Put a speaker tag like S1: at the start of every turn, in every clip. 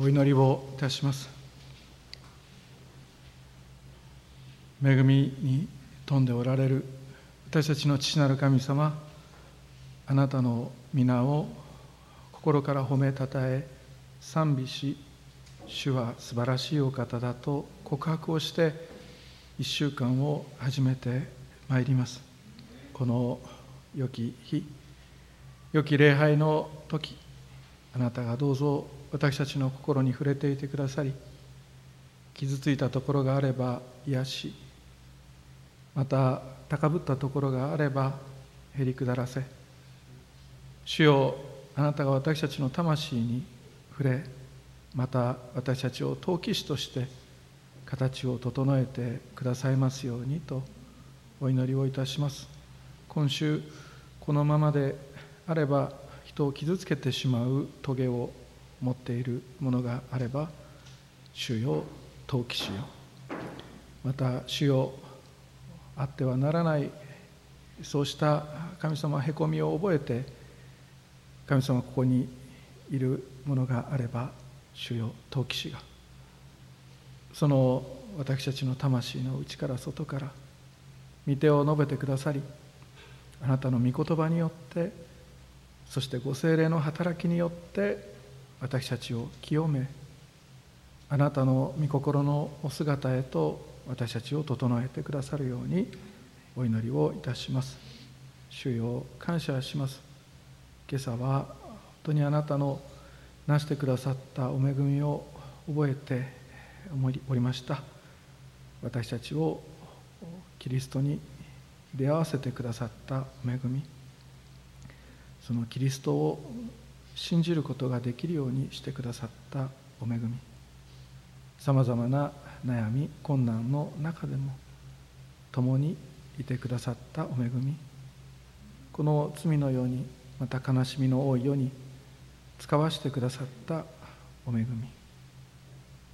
S1: お祈りをいたします。恵みに富んでおられる私たちの父なる神様あなたの皆を心から褒めたたえ賛美し主は素晴らしいお方だと告白をして一週間を始めてまいります。この良き日良き礼拝の時あなたがどうぞ私たちの心に触れていてくださり傷ついたところがあれば癒しまた高ぶったところがあればへり下らせ。主よあなたが私たちの魂に触れまた私たちを陶器師として形を整えてくださいますようにとお祈りをいたします。今週このままであれば人を傷つけてしまう棘を持っているものがあれば主よ陶器しよ。また主よあってはならないそうした神様へこみを覚えて神様ここにいるものがあれば主よ陶器師が。その私たちの魂の内から外から御手を述べてくださりあなたの御言葉によってそしてご精霊の働きによって私たちを清めあなたの御心のお姿へと私たちを整えてくださるようにお祈りをいたします。主よ感謝します。今朝は本当にあなたのなしてくださったお恵みを覚えておりました。私たちをキリストに出会わせてくださった恵み。そのキリストを信じることができるようにしてくださったお恵み。さまざまな悩み困難の中でも共にいてくださったお恵み。この罪のようにまた悲しみの多い世に使わしてくださったお恵み。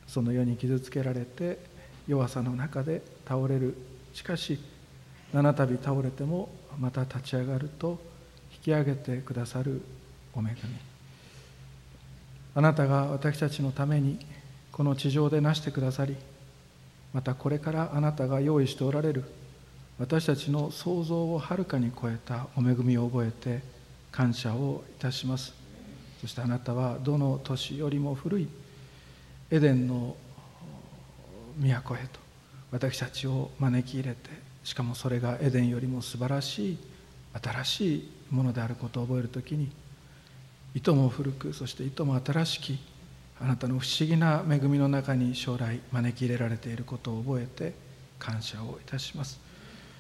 S1: その世に傷つけられて弱さの中で倒れる。しかし七度倒れてもまた立ち上がると引き上げてくださるお恵み。あなたが私たちのためにこの地上でなしてくださりまたこれからあなたが用意しておられる私たちの想像をはるかに超えたお恵みを覚えて感謝をいたします。そしてあなたはどの年よりも古いエデンの都へと私たちを招き入れてしかもそれがエデンよりも素晴らしい新しいものであることを覚える時にいとも古くそしていとも新しきあなたの不思議な恵みの中に将来招き入れられていることを覚えて感謝をいたします。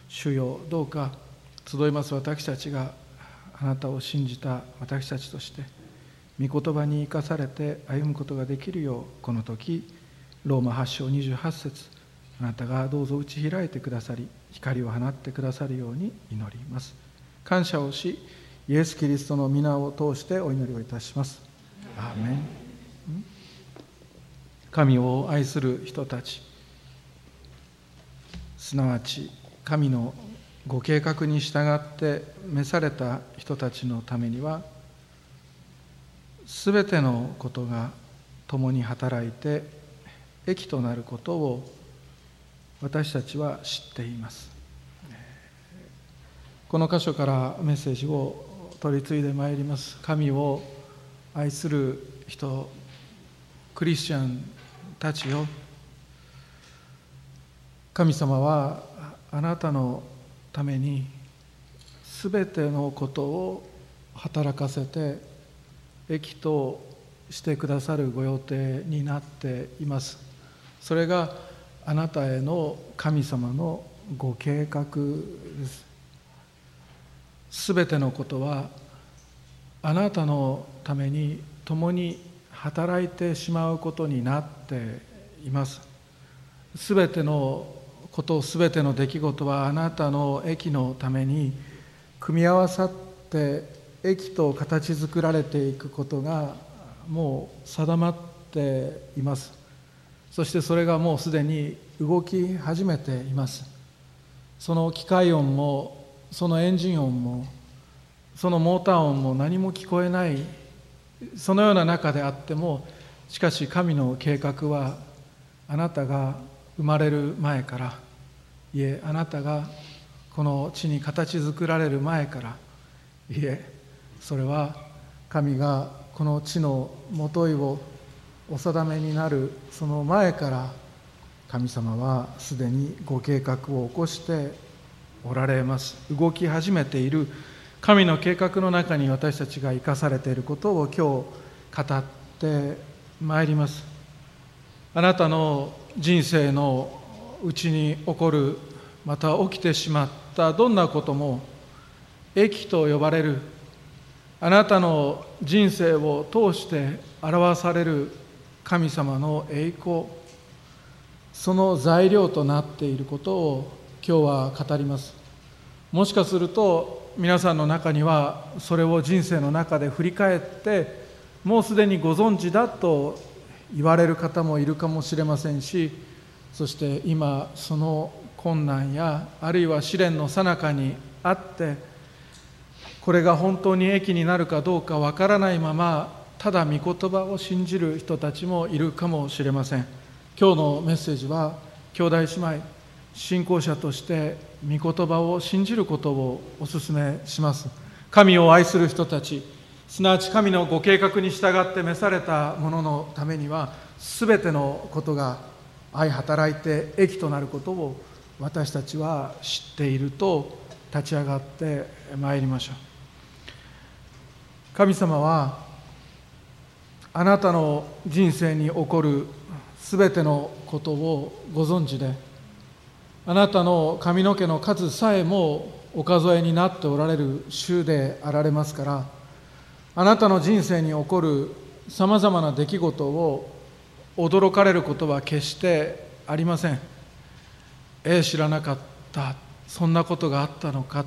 S1: 主よどうか集います私たちがあなたを信じた私たちとして御言葉に生かされて歩むことができるようこの時ローマ8章28節あなたがどうぞ打ち開いてくださり光を放ってくださるように祈ります。感謝をしイエス・キリストの皆を通してお祈りをいたします。アーメン。神を愛する人たち。すなわち神のご計画に従って召された人たちのためには全てのことが共に働いて益となることを私たちは知っています。この箇所からメッセージを取り継いでまいります。神を愛する人クリスチャンたちよ。神様はあなたのために全てのことを働かせて益としてくださるご予定になっています。それがあなたへの神様のご計画です。全てのことはあなたのために共に働いてしまうことになっています。全てのこと全ての出来事はあなたの益のために組み合わさって益と形作られていくことがもう定まっています。そしてそれがもうすでに動き始めています。その機械音もそのエンジン音もそのモーター音も何も聞こえないそのような中であってもしかし神の計画はあなたが生まれる前からいえあなたがこの地に形作られる前からいえそれは神がこの地のもといをお定めになるその前から神様はすでにご計画を起こしておられます。動き始めている。神の計画の中に私たちが生かされていることを今日語ってまいります。あなたの人生のうちに起こるまた起きてしまったどんなことも益と呼ばれる。あなたの人生を通して表される神様の栄光。その材料となっていることを今日は語ります。もしかすると皆さんの中にはそれを人生の中で振り返ってもうすでにご存知だと言われる方もいるかもしれませんしそして今その困難やあるいは試練の最中にあってこれが本当に益になるかどうかわからないままただ御言葉を信じる人たちもいるかもしれません。今日のメッセージは兄弟姉妹信仰者として御言葉を信じることをお勧めします。神を愛する人たちすなわち神のご計画に従って召されたもののためには全てのことが愛働いて益となることを私たちは知っていると立ち上がってまいりましょう。神様はあなたの人生に起こるすべてのことをご存知であなたの髪の毛の数さえもお数えになっておられる主であられますからあなたの人生に起こるさまざまな出来事を驚かれることは決してありません。ええ知らなかった。そんなことがあったのか。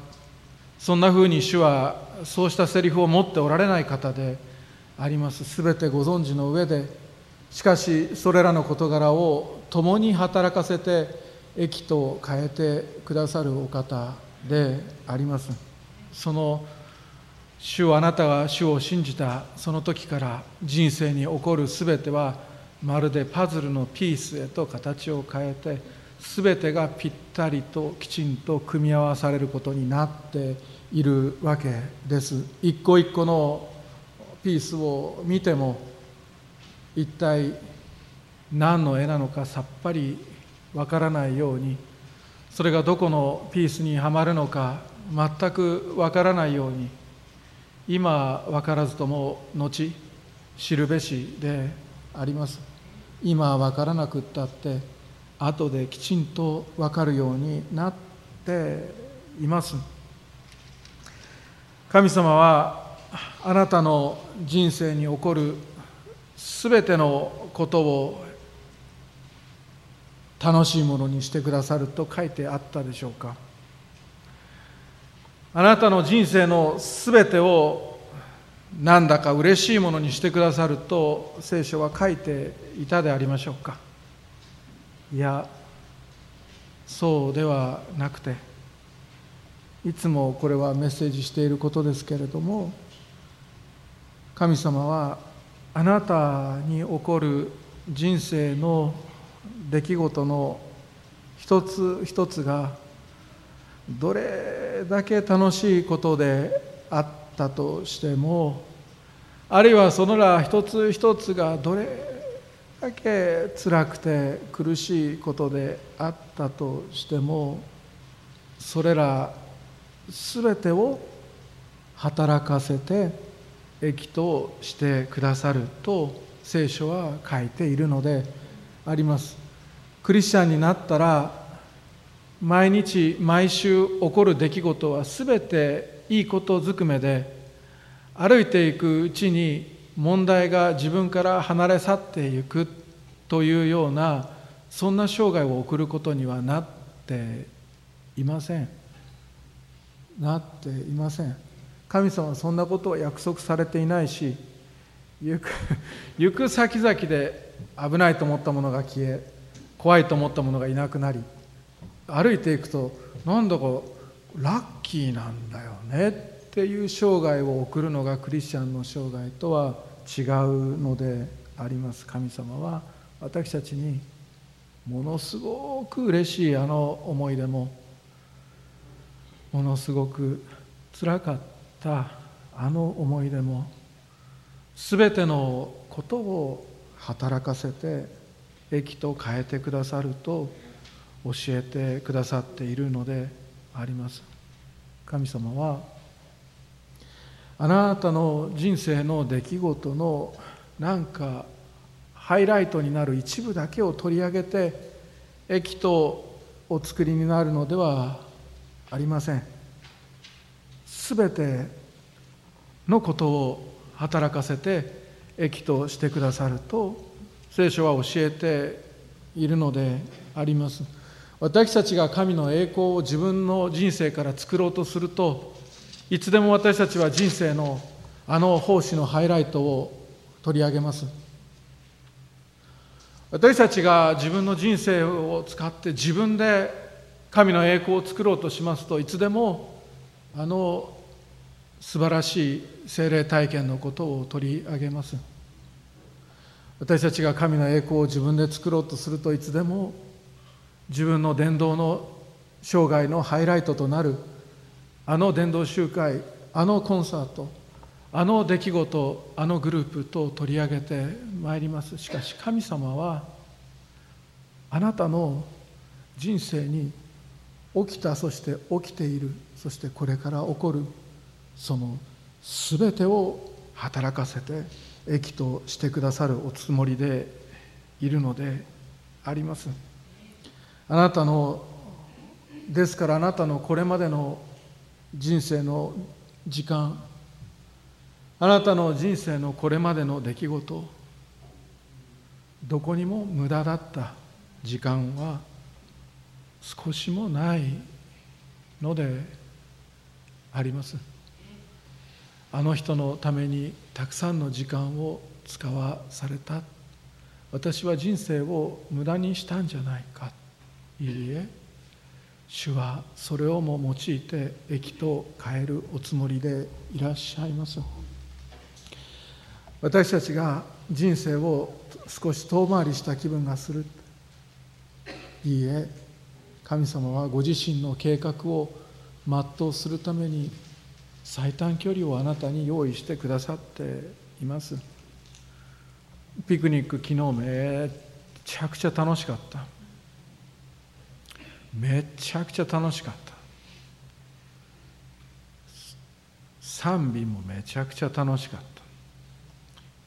S1: そんなふうに主はそうしたセリフを持っておられない方であります。すべてご存知の上で。しかしそれらの事柄を共に働かせて益と変えてくださるお方であります。その主あなたが主を信じたその時から人生に起こるすべてはまるでパズルのピースへと形を変えて全てがぴったりときちんと組み合わされることになっているわけです。一個一個のピースを見ても一体何の絵なのかさっぱりわからないようにそれがどこのピースにはまるのか全くわからないように今分からずとも後知るべしであります。今分からなくったって後できちんと分かるようになっています。神様はあなたの人生に起こるすべてのことを楽しいものにしてくださると書いてあったでしょうか。あなたの人生のすべてをなんだか嬉しいものにしてくださると聖書は書いていたでありましょうか。いやそうではなくていつもこれはメッセージしていることですけれども神様はあなたに起こる人生の出来事の一つ一つがどれだけ楽しいことであったとしてもあるいはそのら一つ一つがどれだけ辛くて苦しいことであったとしてもそれら全てを働かせて益としてくださると聖書は書いているのであります。クリスチャンになったら毎日毎週起こる出来事は全ていいことずくめで歩いていくうちに問題が自分から離れ去っていくというようなそんな生涯を送ることにはなっていません。なっていません。神様はそんなことを約束されていないし行く行く先々で危ないと思ったものが消え怖いと思ったものがいなくなり歩いていくとなんだかラッキーなんだよねっていう生涯を送るのがクリスチャンの生涯とは違うのであります。神様は私たちにものすごく嬉しいあの思い出もものすごくつらかったあの思い出も全てのことを働かせて益と変えてくださると教えてくださっているのであります。神様はあなたの人生の出来事のなんかハイライトになる一部だけを取り上げて益とお作りになるのではありません。全てのことを働かせて益としてくださると聖書は教えているのであります。私たちが神の栄光を自分の人生から作ろうとするといつでも私たちは人生のあの奉仕のハイライトを取り上げます。私たちが自分の人生を使って自分で神の栄光を作ろうとしますといつでもあの素晴らしい精霊体験のことを取り上げます。私たちが神の栄光を自分で作ろうとするといつでも自分の伝道の生涯のハイライトとなる。あの伝道集会あのコンサートあの出来事あのグループと取り上げてまいりますしかし神様はあなたの人生に起きたそして起きている。そしてこれから起こるその全てを働かせて益としてくださるおつもりでいるのであります。あなたのですからあなたのこれまでの人生の時間あなたの人生のこれまでの出来事どこにも無駄だった時間は少しもないのであります。あの人のためにたくさんの時間を使わされた。私は人生を無駄にしたんじゃないか。いいえ。主はそれをも用いて益と変えるおつもりでいらっしゃいます。私たちが人生を少し遠回りした気分がする。いいえ。神様はご自身の計画を全うするために最短距離をあなたに用意してくださっています。ピクニック昨日めちゃくちゃ楽しかった。めちゃくちゃ楽しかった。賛美もめちゃくちゃ楽しかった。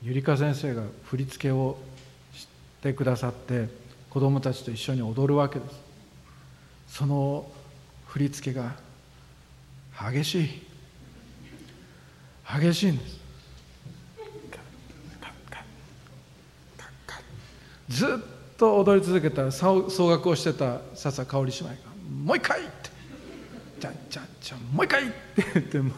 S1: ゆりか先生が振り付けをしてくださって子どもたちと一緒に踊るわけです。その振り付けが激しい。激しいんですずっと踊り続けた総額をしてた笹香織姉妹が「もう一回!」って「じゃんじゃんじゃんもう一回!」って言っても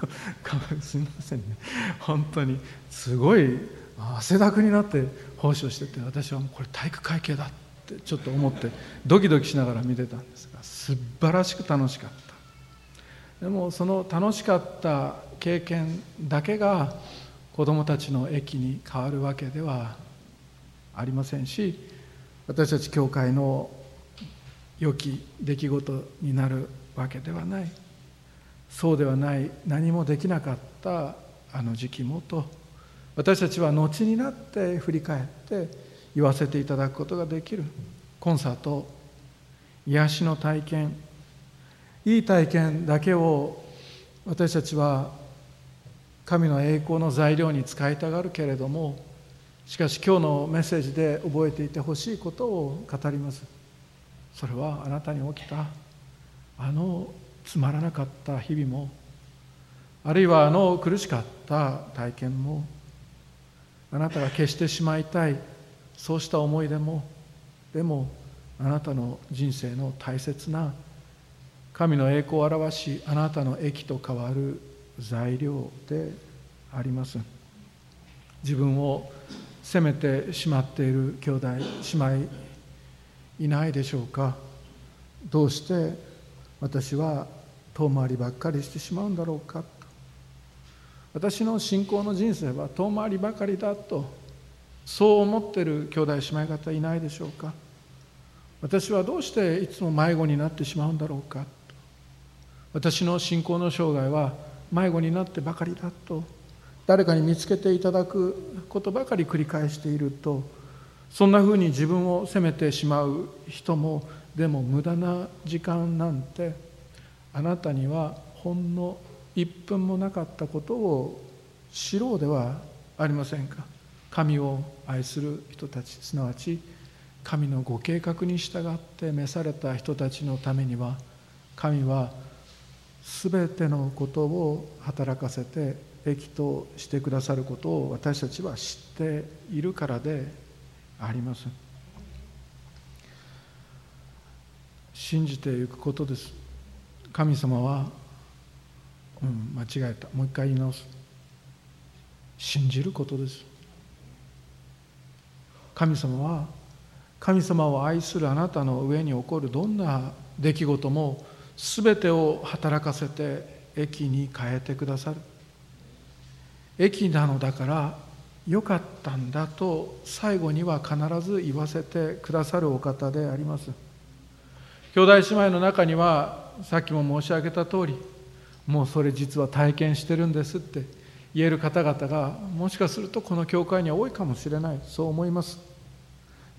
S1: すみませんね本当にすごい汗だくになって奉仕をしてて私はもうこれ体育会系だってちょっと思ってドキドキしながら見てたんですが素晴らしく楽しかったでもその楽しかった経験だけが子どもたちの益に変わるわけではありませんし私たち教会の良き出来事になるわけではない。そうではない何もできなかったあの時期もと私たちは後になって振り返って言わせていただくことができる。コンサート癒しの体験いい体験だけを私たちは神の栄光の材料に使いたがるけれどもしかし今日のメッセージで覚えていてほしいことを語ります。それはあなたに起きたあのつまらなかった日々もあるいはあの苦しかった体験もあなたが消してしまいたいそうした思い出もでもあなたの人生の大切な神の栄光を表しあなたの益と変わる材料であります。自分を責めてしまっている兄弟姉妹いないでしょうか。どうして私は遠回りばっかりしてしまうんだろうか。私の信仰の人生は遠回りばかりだとそう思ってる兄弟姉妹方いないでしょうか。私はどうしていつも迷子になってしまうんだろうか。私の信仰の生涯は迷子になってばかりだと誰かに見つけていただくことばかり繰り返しているとそんなふうに自分を責めてしまう人もでも無駄な時間なんてあなたにはほんの1分もなかったことを知ろうではありませんか。神を愛する人たちすなわち神のご計画に従って召された人たちのためには神は全てのことを働かせて益としてくださることを私たちは知っているからであります。信じていくことです。神様はうん間違えた。もう一回言い直す。信じることです。神様は神様を愛するあなたの上に起こるどんな出来事も全てを働かせて益に変えてくださる。益なのだからよかったんだと最後には必ず言わせてくださるお方であります。兄弟姉妹の中にはさっきも申し上げた通りもうそれ実は体験してるんですって言える方々がもしかするとこの教会には多いかもしれない。そう思います。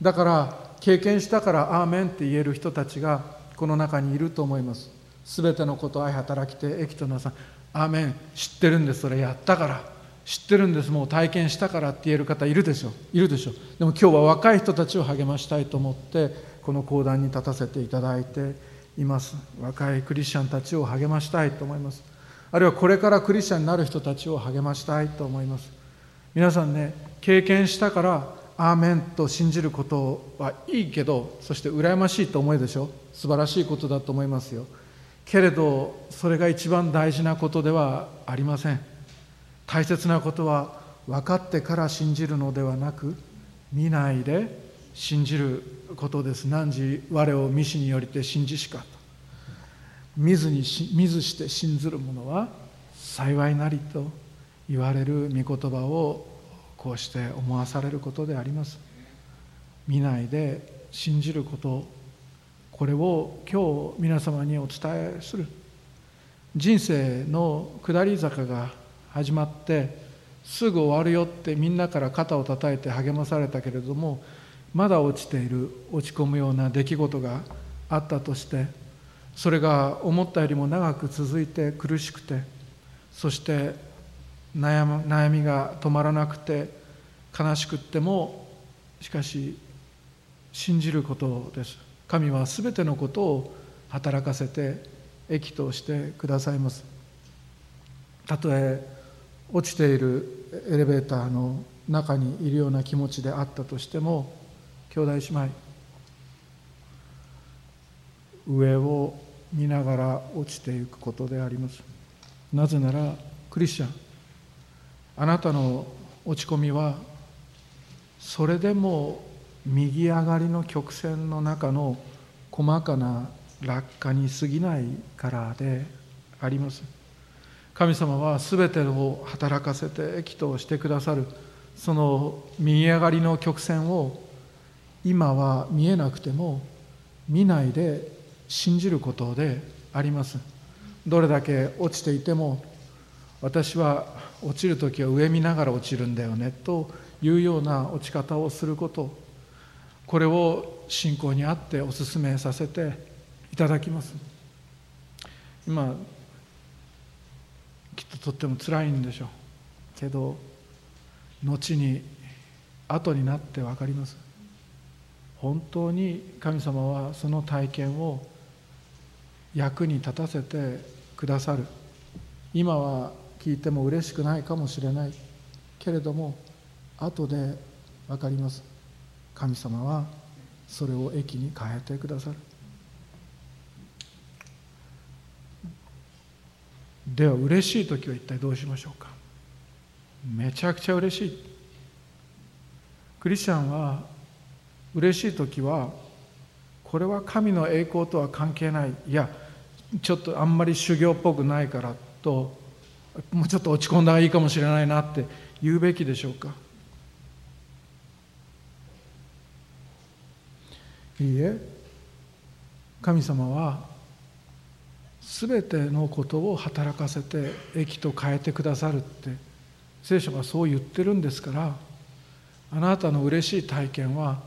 S1: だから経験したから「アーメン」って言える人たちがこの中にいると思います。全てのこと愛働きて益となさアーメン。知ってるんですそれやったから。知ってるんです。もう体験したからって言える方いるでしょいるでしょでも今日は若い人たちを励ましたいと思ってこの講談に立たせていただいています。若いクリスチャンたちを励ましたいと思います。あるいはこれからクリスチャンになる人たちを励ましたいと思います。皆さんね経験したからアーメンと信じることはいいけどそして羨ましいと思うでしょ？素晴らしいことだと思いますよ。けれどそれが一番大事なことではありません。大切なことは分かってから信じるのではなく見ないで信じることです。汝我を見しによりて信じしかと。見ずに見ずして信ずる者は幸いなりと言われる御言葉をこうして思わされることであります。見ないで信じること。これを今日皆様にお伝えする。人生の下り坂が始まってすぐ終わるよってみんなから肩を叩いて励まされたけれどもまだ落ちている落ち込むような出来事があったとしてそれが思ったよりも長く続いて苦しくてそして悩悩みが止まらなくて悲しくってもしかし信じることです。神は全てのことを働かせて益としてくださいます。たとえ落ちているエレベーターの中にいるような気持ちであったとしても兄弟姉妹上を見ながら落ちていくことであります。なぜならクリスチャンあなたの落ち込みはそれでも右上がりの曲線の中の細かな落下に過ぎないからであります。神様は全てを働かせて益としてくださるその右上がりの曲線を今は見えなくても見ないで信じることであります。どれだけ落ちていても私は落ちる時は上見ながら落ちるんだよねというような落ち方をすることこれを信仰にあってお勧めさせていただきます。今きっととっても辛いんでしょう。けど後に後になって分かります。本当に神様はその体験を役に立たせてくださる。今は聞いても嬉しくないかもしれない。けれども後で分かります。神様はそれを益に変えてくださる。では嬉しい時は一体どうしましょうか。めちゃくちゃ嬉しい。クリスチャンは嬉しい時はこれは神の栄光とは関係ない。いやちょっとあんまり修行っぽくないからともうちょっと落ち込んだ方がいいかもしれないなって言うべきでしょうか。いいえ。神様は全てのことを働かせて益と変えてくださるって聖書がそう言ってるんですからあなたの嬉しい体験は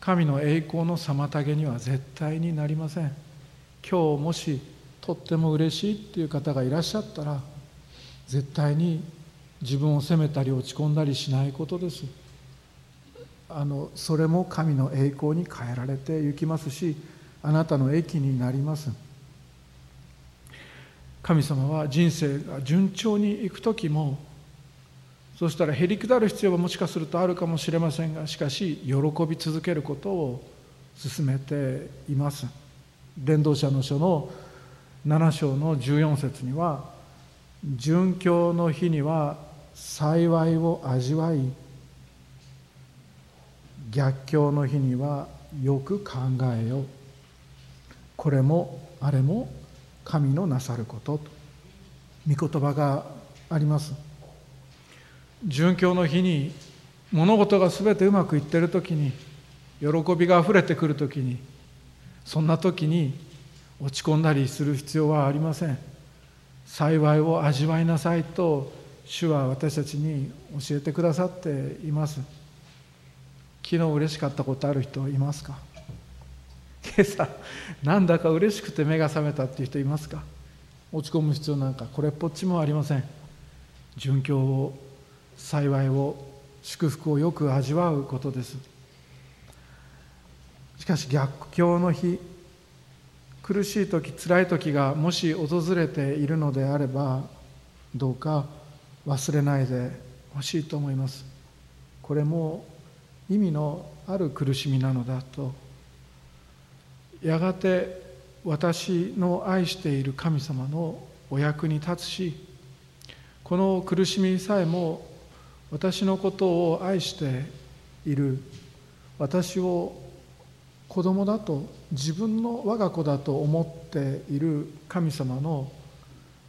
S1: 神の栄光の妨げには絶対になりません。今日もしとっても嬉しいっていう方がいらっしゃったら絶対に自分を責めたり落ち込んだりしないことです。あのそれも神の栄光に変えられていきますしあなたの益になります。神様は人生が順調にいく時もそしたらへりくだる必要はもしかするとあるかもしれませんがしかし喜び続けることを進めています。伝道者の書の7章の14節には殉教の日には幸いを味わい逆境の日にはよく考えよこれもあれも神のなさること。と御言葉があります。殉教の日に物事が全てうまくいってる時に喜びがあふれてくる時にそんな時に落ち込んだりする必要はありません。幸いを味わいなさいと主は私たちに教えてくださっています。昨日嬉しかったことある人いますか？今朝なんだか嬉しくて目が覚めたっていう人いますか？落ち込む必要なんかこれっぽっちもありません。殉教を幸いを祝福をよく味わうことです。しかし逆境の日苦しい時辛い時がもし訪れているのであればどうか忘れないでほしいと思います。これも意味のある苦しみなのだと。やがて私の愛している神様のお役に立つしこの苦しみさえも私のことを愛している私を子供だと自分の我が子だと思っている神様の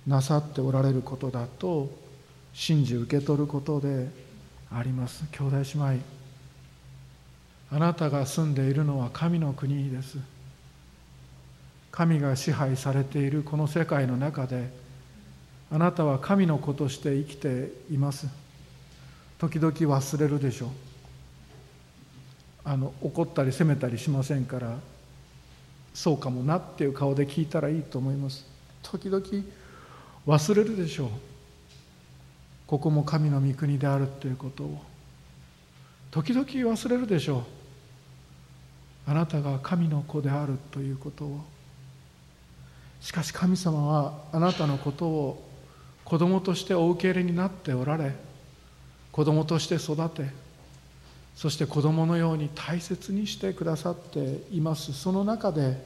S1: なさっておられることだと信じ受け取ることであります。兄弟姉妹あなたが住んでいるのは神の国です。神が支配されているこの世界の中であなたは神の子として生きています。時々忘れるでしょ。うあの怒ったり責めたりしませんからそうかもなっていう顔で聞いたらいいと思います。時々忘れるでしょう。ここも神の御国であるということを。時々忘れるでしょう。あなたが神の子であるということを。しかし神様はあなたのことを子供としてお受け入れになっておられ子供として育てそして子供のように大切にしてくださっています。その中で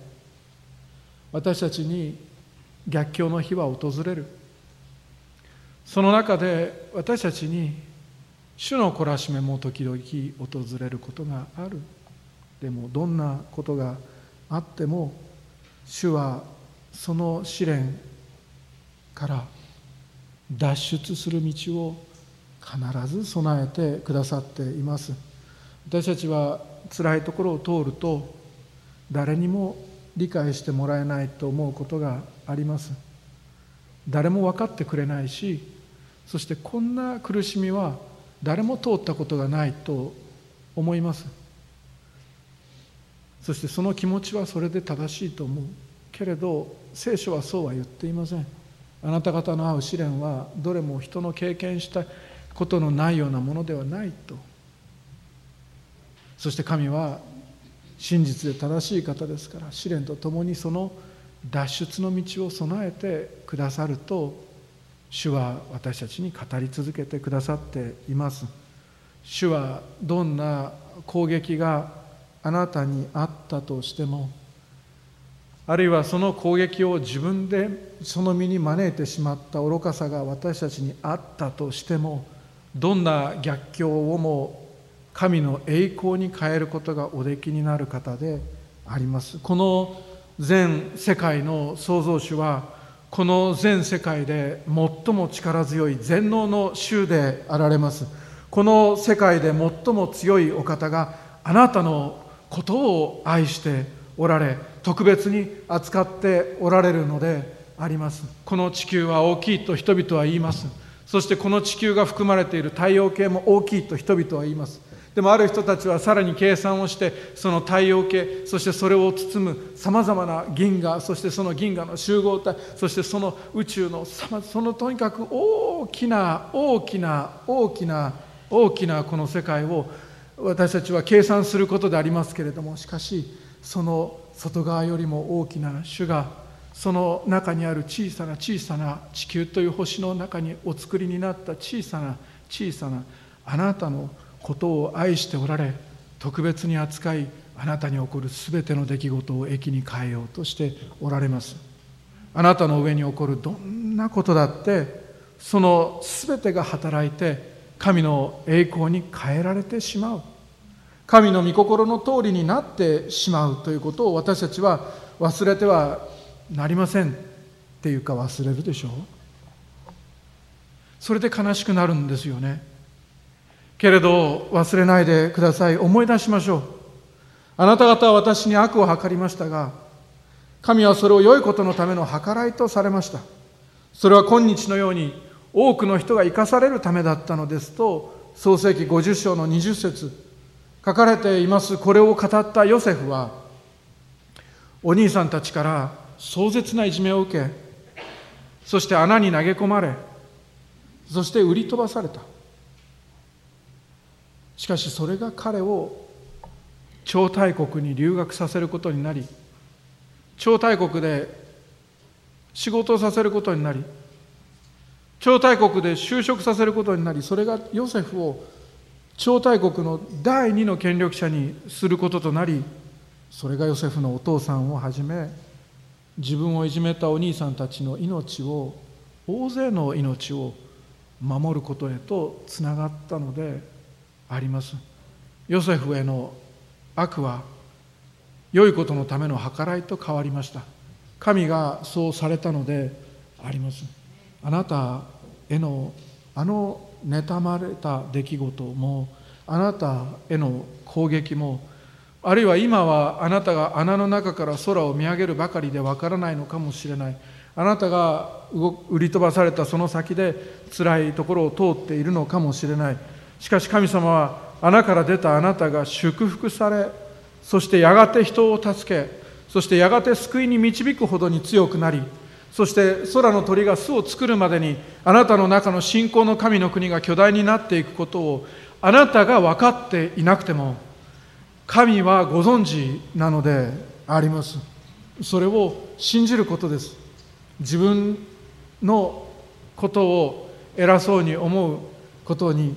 S1: 私たちに逆境の日は訪れる。その中で私たちに主の懲らしめも時々訪れることがある。でもどんなことがあっても主はその試練から脱出する道を必ず備えてくださっています。私たちは辛いところを通ると誰にも理解してもらえないと思うことがあります。誰も分かってくれないしそしてこんな苦しみは誰も通ったことがないと思います。そしてその気持ちはそれで正しいと思う。けれど聖書はそうは言っていません。あなた方の会う試練はどれも人の経験したことのないようなものではないと。そして神は真実で正しい方ですから試練とともにその脱出の道を備えてくださると主は私たちに語り続けてくださっています主はどんな攻撃があなたにあったとしてもあるいはその攻撃を自分でその身に招いてしまった愚かさが私たちにあったとしてもどんな逆境をも神の栄光に変えることがおできになる方であります。この全世界の創造主はこの全世界で最も力強い全能の主であられます。この世界で最も強いお方があなたのことを愛しておられ特別に扱っておられるのであります。この地球は大きいと人々は言います。そしてこの地球が含まれている太陽系も大きいと人々は言います。でもある人たちはさらに計算をしてその太陽系そしてそれを包むさまざまな銀河そしてその銀河の集合体そしてその宇宙のそのとにかく大きな大きな大きな大きなこの世界を私たちは計算することでありますけれどもしかしその外側よりも大きな主がその中にある小さな小さな地球という星の中にお作りになった小さな小さなあなたのことを愛しておられ特別に扱いあなたに起こる全ての出来事を益に変えようとしておられます。あなたの上に起こるどんなことだってその全てが働いて神の栄光に変えられてしまう。神の御心の通りになってしまうということを私たちは忘れてはなりません。っていうか忘れるでしょう。それで悲しくなるんですよね。けれど忘れないでください。思い出しましょう。あなた方は私に悪を図りましたが神はそれを良いことのための計らいとされました。それは今日のように多くの人が生かされるためだったのですと創世紀50章の20節書かれています。これを語ったヨセフはお兄さんたちから壮絶ないじめを受けそして穴に投げ込まれそして売り飛ばされた。しかしそれが彼を超大国に留学させることになり超大国で仕事をさせることになり超大国で就職させることになりそれがヨセフを超大国の第二の権力者にすることとなりそれがヨセフのお父さんをはじめ自分をいじめたお兄さんたちの命を大勢の命を守ることへとつながったのであります。ヨセフへの悪は良いことのための計らいと変わりました。神がそうされたのであります。あなたへのあの妬まれた出来事もあなたへの攻撃もあるいは今はあなたが穴の中から空を見上げるばかりでわからないのかもしれない。あなたが売り飛ばされたその先で辛いところを通っているのかもしれない。しかし神様は穴から出たあなたが祝福されそしてやがて人を助けそしてやがて救いに導くほどに強くなりそして空の鳥が巣を作るまでにあなたの中の信仰の神の国が巨大になっていくことをあなたが分かっていなくても神はご存知なのであります。それを信じることです。自分のことを偉そうに思うことに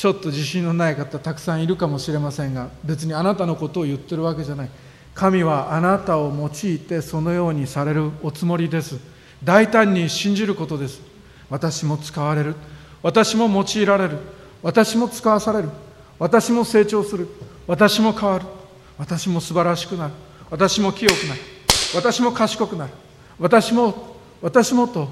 S1: ちょっと自信のない方たくさんいるかもしれませんが別にあなたのことを言ってるわけじゃない。神はあなたを用いてそのようにされるおつもりです。大胆に信じることです。私も使われる。私も用いられる。私も使わされる。私も成長する。私も変わる。私も素晴らしくなる。私も清くなる。私も賢くなる。私も私もと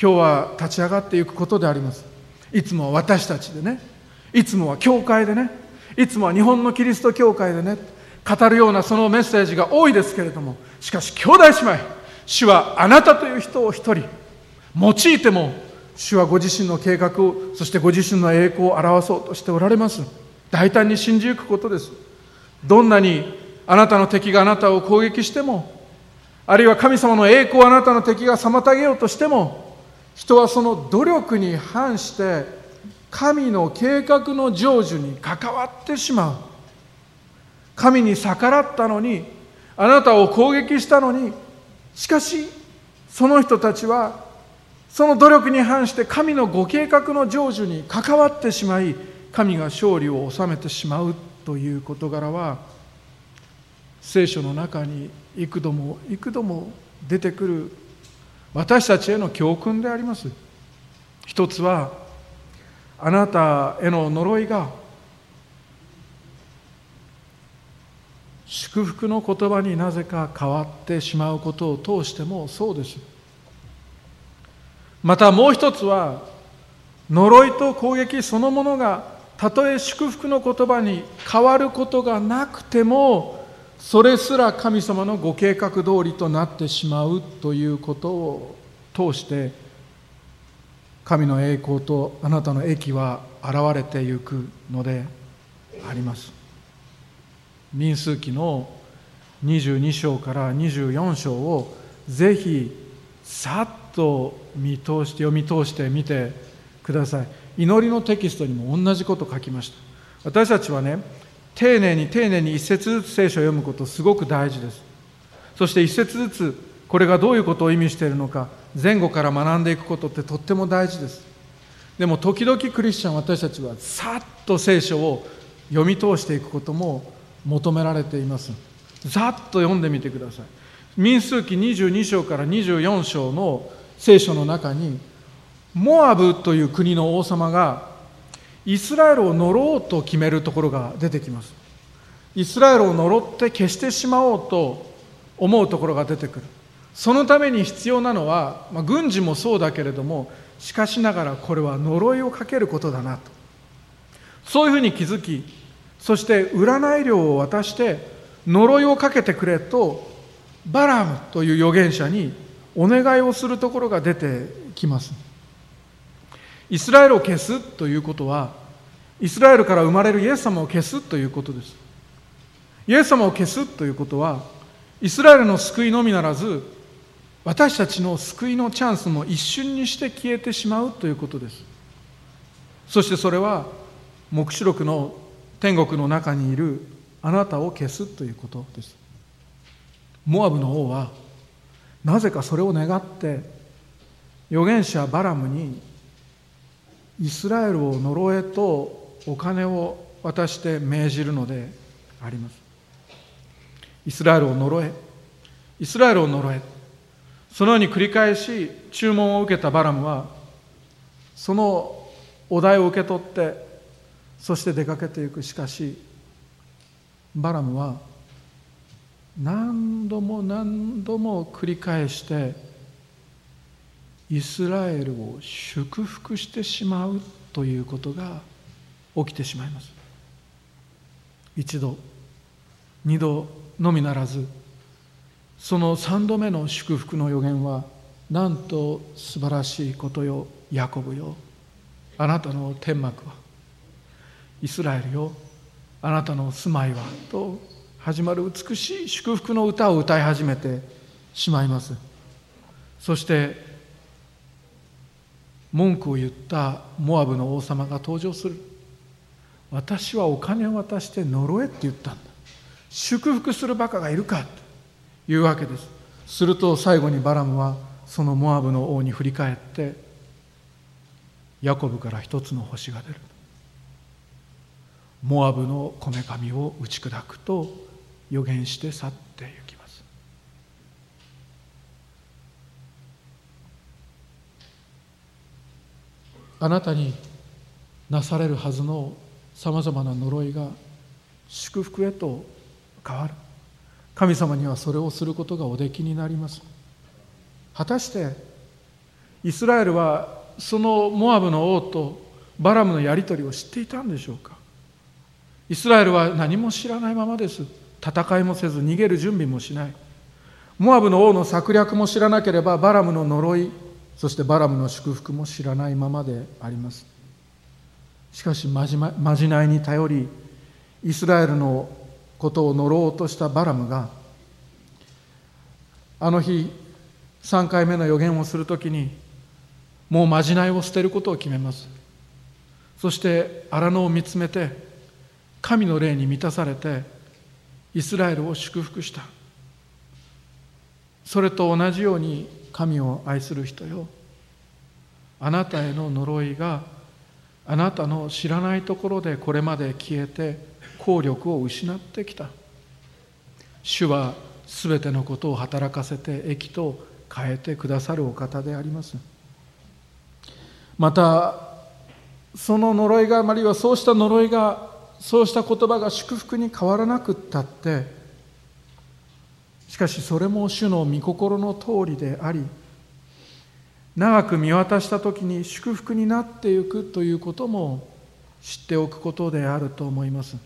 S1: 今日は立ち上がっていくことであります。いつも私たちでね。いつもは教会でねいつもは日本のキリスト教会でね語るようなそのメッセージが多いですけれどもしかし兄弟姉妹主はあなたという人を一人用いても主はご自身の計画をそしてご自身の栄光を表そうとしておられます。大胆に信じゆくことです。どんなにあなたの敵があなたを攻撃してもあるいは神様の栄光をあなたの敵が妨げようとしても人はその努力に反して神の計画の成就に関わってしまう。神に逆らったのにあなたを攻撃したのにしかしその人たちはその努力に反して神のご計画の成就に関わってしまい神が勝利を収めてしまうという事柄は聖書の中に幾度も幾度も出てくる私たちへの教訓であります。一つはあなたへの呪いが祝福の言葉になぜか変わってしまうことを通してもそうです。またもう一つは呪いと攻撃そのものがたとえ祝福の言葉に変わることがなくてもそれすら神様のご計画通りとなってしまうということを通して神の栄光とあなたの益は現れてゆくのであります。民数記の22章から24章をぜひさっと見通して読み通してみてください。祈りのテキストにも同じこと書きました。私たちはね丁寧に丁寧に一節ずつ聖書を読むことすごく大事です。そして一節ずつこれがどういうことを意味しているのか前後から学んでいくことってとっても大事です。でも時々クリスチャン私たちはさっと聖書を読み通していくことも求められています。ざっと読んでみてください。民数記22章から24章の聖書の中にモアブという国の王様がイスラエルを乗ろうと決めるところが出てきます。イスラエルを呪って消してしまおうと思うところが出てくる。そのために必要なのは、まあ、軍事もそうだけれどもしかしながらこれは呪いをかけることだなと。そういうふうに気づきそして占い料を渡して呪いをかけてくれとバラムという預言者にお願いをするところが出てきます。イスラエルを消すということはイスラエルから生まれるイエス様を消すということです。イエス様を消すということはイスラエルの救いのみならず私たちの救いのチャンスも一瞬にして消えてしまうということです。そしてそれは黙示録の天国の中にいるあなたを消すということです。モアブの王はなぜかそれを願って預言者バラムにイスラエルを呪えとお金を渡して命じるのであります。イスラエルを呪え。イスラエルを呪え。そのように繰り返し注文を受けたバラムはそのお題を受け取ってそして出かけていく。しかしバラムは何度も何度も繰り返してイスラエルを祝福してしまうということが起きてしまいます。一度二度のみならずその三度目の祝福の予言はなんと素晴らしいことよヤコブよ。あなたの天幕は。イスラエルよ。あなたの住まいはと始まる美しい祝福の歌を歌い始めてしまいます。そして文句を言ったモアブの王様が登場する。私はお金を渡して呪えって言ったんだ。祝福するバカがいるかいうわけです。すると最後にバラムはそのモアブの王に振り返ってヤコブから一つの星が出る。モアブのこめかみを打ち砕くと予言して去っていきます。あなたになされるはずのさまざまな呪いが祝福へと変わる。神様にはそれをすることがおできになります。果たしてイスラエルはそのモアブの王とバラムのやり取りを知っていたんでしょうか？イスラエルは何も知らないままです。戦いもせず逃げる準備もしない。モアブの王の策略も知らなければバラムの呪いそしてバラムの祝福も知らないままであります。しかしまじ,、ま、まじないに頼りイスラエルのことを呪おうとしたバラムがあの日3回目の予言をするときにもうまじないを捨てることを決めます。そして荒野を見つめて神の霊に満たされてイスラエルを祝福した。それと同じように神を愛する人よ。あなたへの呪いがあなたの知らないところでこれまで消えて効力を失ってきた。主はすべてのことを働かせて益と変えてくださるお方であります。またその呪いがあるいはそうした呪いがそうした言葉が祝福に変わらなくったってしかしそれも主の御心の通りであり長く見渡した時に祝福になっていくということも知っておくことであると思います。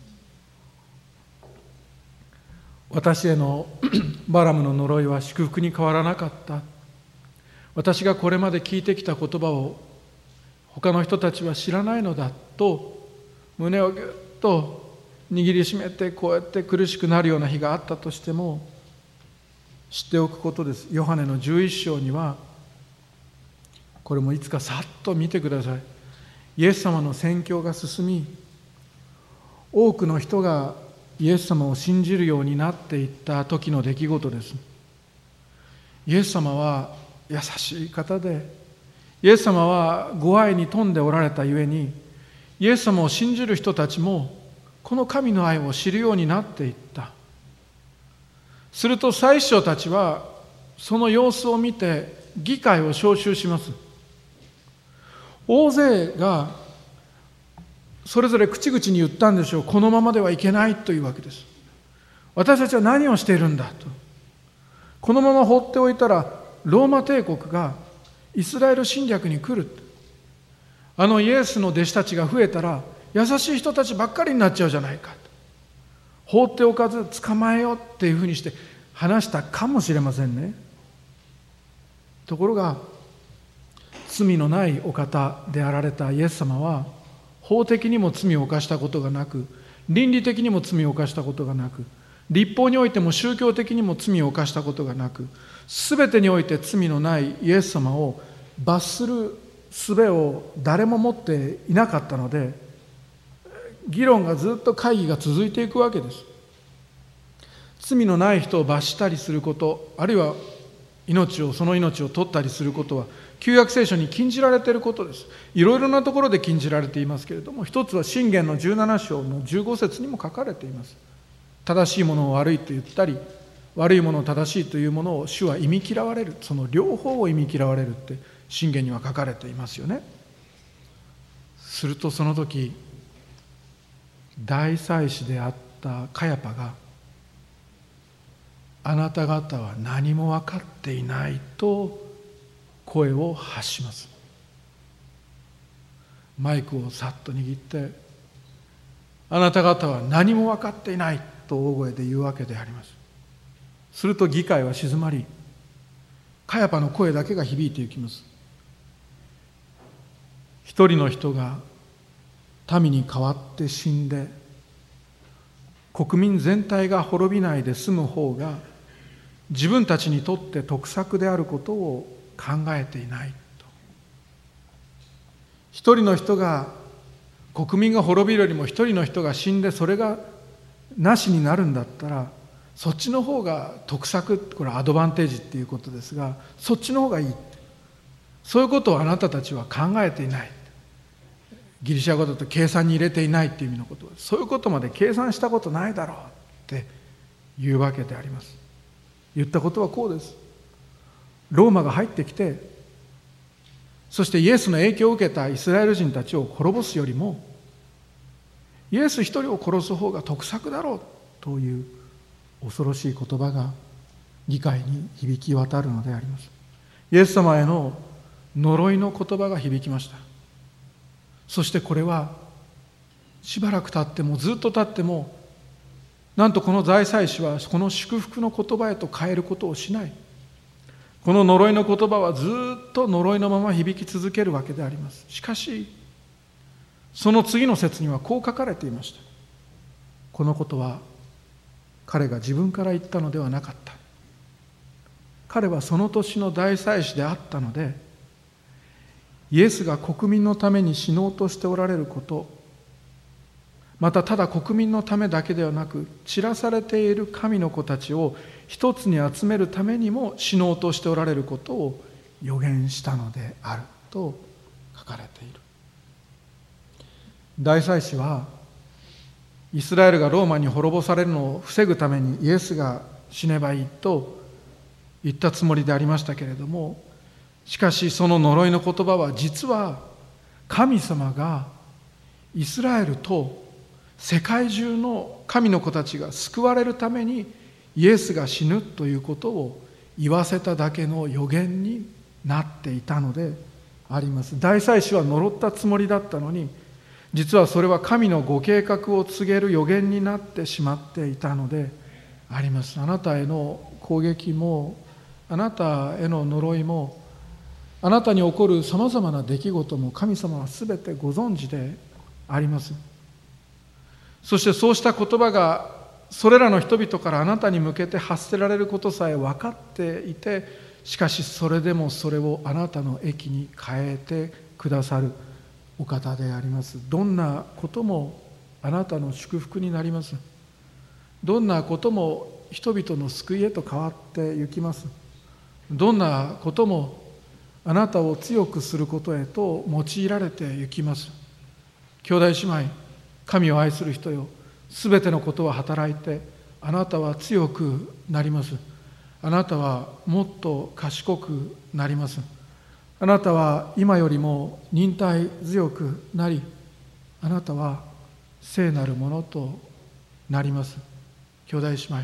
S1: 私への バラムの呪いは祝福に変わらなかった。私がこれまで聞いてきた言葉を他の人たちは知らないのだと胸をぎゅっと握りしめてこうやって苦しくなるような日があったとしても知っておくことです。ヨハネの11章にはこれもいつかさっと見てください。イエス様の宣教が進み多くの人がイエス様を信じるようになっていった時の出来事です。イエス様は優しい方でイエス様はご愛に富んでおられたゆえにイエス様を信じる人たちもこの神の愛を知るようになっていった。すると最初たちはその様子を見て議会を招集します。大勢がそれぞれ口々に言ったんでしょう。このままではいけないというわけです。私たちは何をしているんだと。このまま放っておいたらローマ帝国がイスラエル侵略に来る。あのイエスの弟子たちが増えたら優しい人たちばっかりになっちゃうじゃないか放っておかず捕まえようっていうふうにして話したかもしれませんね。ところが罪のないお方であられたイエス様は法的にも罪を犯したことがなく倫理的にも罪を犯したことがなく立法においても宗教的にも罪を犯したことがなく全てにおいて罪のないイエス様を罰する術を誰も持っていなかったので議論がずっと会議が続いていくわけです。罪のない人を罰したりすることあるいは命をその命を取ったりすることは旧約聖書に禁じられていることです。いろいろなところで禁じられていますけれども一つは信玄の17章の15節にも書かれています。正しいものを悪いと言ったり悪いものを正しいというものを主は忌み嫌われる。その両方を忌み嫌われるって信玄には書かれていますよね。するとその時大祭司であったカヤパがあなた方は何も分かっていないと声を発します。マイクをさっと握ってあなた方は何も分かっていないと大声で言うわけであります。すると議会は静まりカヤパの声だけが響いていきます。一人の人が民に代わって死んで国民全体が滅びないで済む方が自分たちにとって得策であることを考えていないと。一人の人が国民が滅びるよりも一人の人が死んでそれがなしになるんだったらそっちの方が得策これアドバンテージっていうことですがそっちの方がいいそういうことをあなたたちは考えていない。ギリシャ語だと計算に入れていないっていう意味のことそういうことまで計算したことないだろうっていうわけであります。言ったことはこうです。ローマが入ってきてそしてイエスの影響を受けたイスラエル人たちを滅ぼすよりもイエス一人を殺す方が得策だろうという恐ろしい言葉が議会に響き渡るのであります。イエス様への呪いの言葉が響きました。そしてこれはしばらく経ってもずっと経ってもなんとこの財祭司はこの祝福の言葉へと変えることをしない。この呪いの言葉はずっと呪いのまま響き続けるわけであります。しかしその次の説にはこう書かれていました。このことは彼が自分から言ったのではなかった。彼はその年の大祭司であったのでイエスが国民のために死のうとしておられることまたただ国民のためだけではなく散らされている神の子たちを一つに集めるためにも死のうとしておられることを予言したのであると書かれている。大祭司はイスラエルがローマに滅ぼされるのを防ぐためにイエスが死ねばいいと言ったつもりでありましたけれどもしかしその呪いの言葉は実は神様がイスラエルと世界中の神の子たちが救われるためにイエスが死ぬということを言わせただけの予言になっていたのであります。大祭司は呪ったつもりだったのに実はそれは神のご計画を告げる予言になってしまっていたのであります。あなたへの攻撃もあなたへの呪いもあなたに起こるさまざまな出来事も神様は全てご存知であります。そしてそうした言葉がそれらの人々からあなたに向けて発せられることさえ分かっていてしかしそれでもそれをあなたの益に変えてくださるお方であります。どんなこともあなたの祝福になります。どんなことも人々の救いへと変わってゆきます。どんなこともあなたを強くすることへと用いられてゆきます。兄弟姉妹神を愛する人よ。すべてのことは働いてあなたは強くなります。あなたはもっと賢くなります。あなたは今よりも忍耐強くなりあなたは聖なるものとなります。兄弟姉妹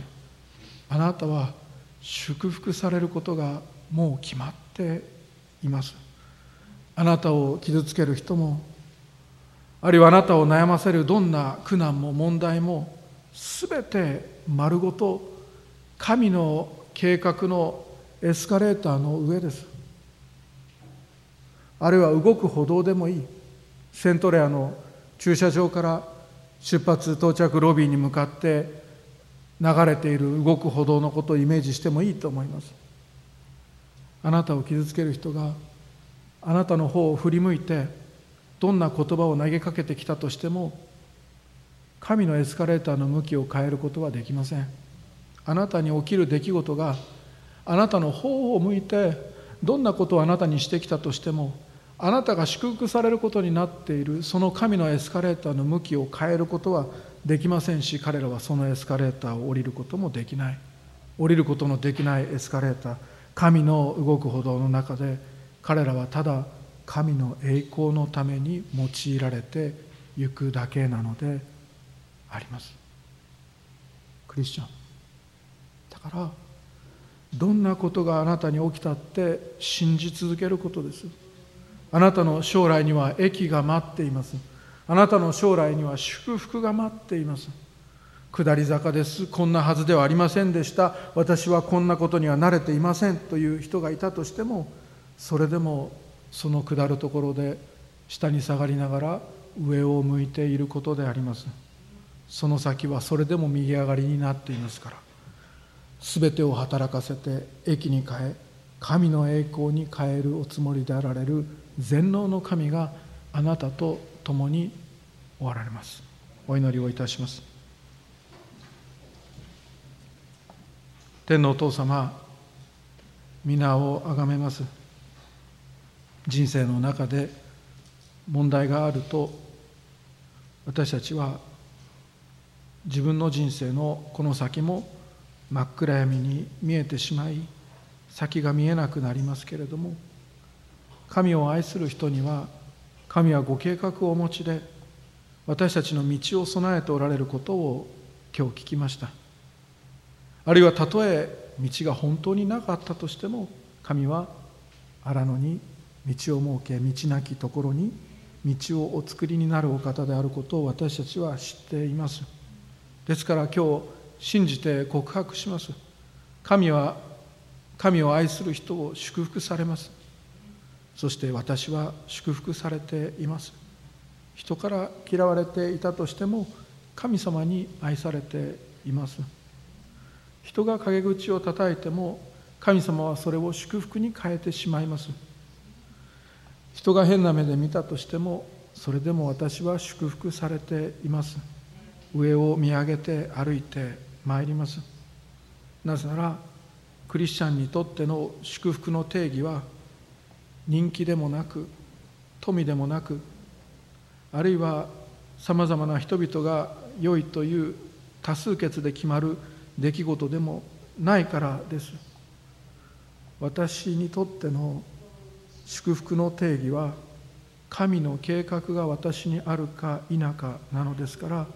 S1: あなたは祝福されることがもう決まっています。あなたを傷つける人もあるいはあなたを悩ませるどんな苦難も問題も全て丸ごと神の計画のエスカレーターの上です。あるいは動く歩道でもいい。セントレアの駐車場から出発到着ロビーに向かって流れている動く歩道のことをイメージしてもいいと思います。あなたを傷つける人があなたの方を振り向いてどんな言葉を投げかけてきたとしても神のエスカレーターの向きを変えることはできません。あなたに起きる出来事があなたの方を向いてどんなことをあなたにしてきたとしてもあなたが祝福されることになっているその神のエスカレーターの向きを変えることはできませんし彼らはそのエスカレーターを降りることもできない。降りることのできないエスカレーター神の動く歩道の中で彼らはただ神の栄光のために用いられていくだけなのであります。クリスチャン。だからどんなことがあなたに起きたって信じ続けることです。あなたの将来には益が待っています。あなたの将来には祝福が待っています。下り坂です。こんなはずではありませんでした。私はこんなことには慣れていませんという人がいたとしてもそれでもその下るところで下に下がりながら上を向いていることであります。その先はそれでも右上がりになっていますから。全てを働かせて益に変え神の栄光に変えるおつもりであられる全能の神があなたと共におられます。お祈りをいたします。天のお父様皆をあがめます。人生の中で問題があると私たちは自分の人生のこの先も真っ暗闇に見えてしまい先が見えなくなりますけれども神を愛する人には神はご計画をお持ちで私たちの道を備えておられることを今日聞きました。あるいはたとえ道が本当になかったとしても神は荒野に道を設け道なきところに道をお作りになるお方であることを私たちは知っています。ですから今日信じて告白します。神は神を愛する人を祝福されます。そして私は祝福されています。人から嫌われていたとしても神様に愛されています。人が陰口を叩いても神様はそれを祝福に変えてしまいます。人が変な目で見たとしてもそれでも私は祝福されています。上を見上げて歩いてまいります。なぜならクリスチャンにとっての祝福の定義は人気でもなく富でもなくあるいはさまざまな人々が良いという多数決で決まる出来事でもないからです。私にとっての祝福の定義は神の計画が私にあるか否かなのですから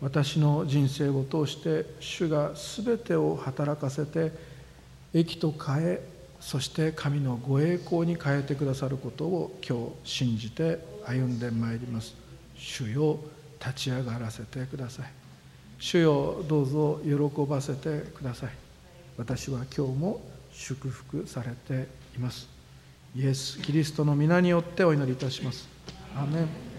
S1: 私の人生を通して主が全てを働かせて益と変えそして神のご栄光に変えてくださることを今日信じて歩んでまいります。主よ立ち上がらせてください。主よどうぞ喜ばせてください。私は今日も祝福されています。イエス・キリストの皆によってお祈りいたします。アメン。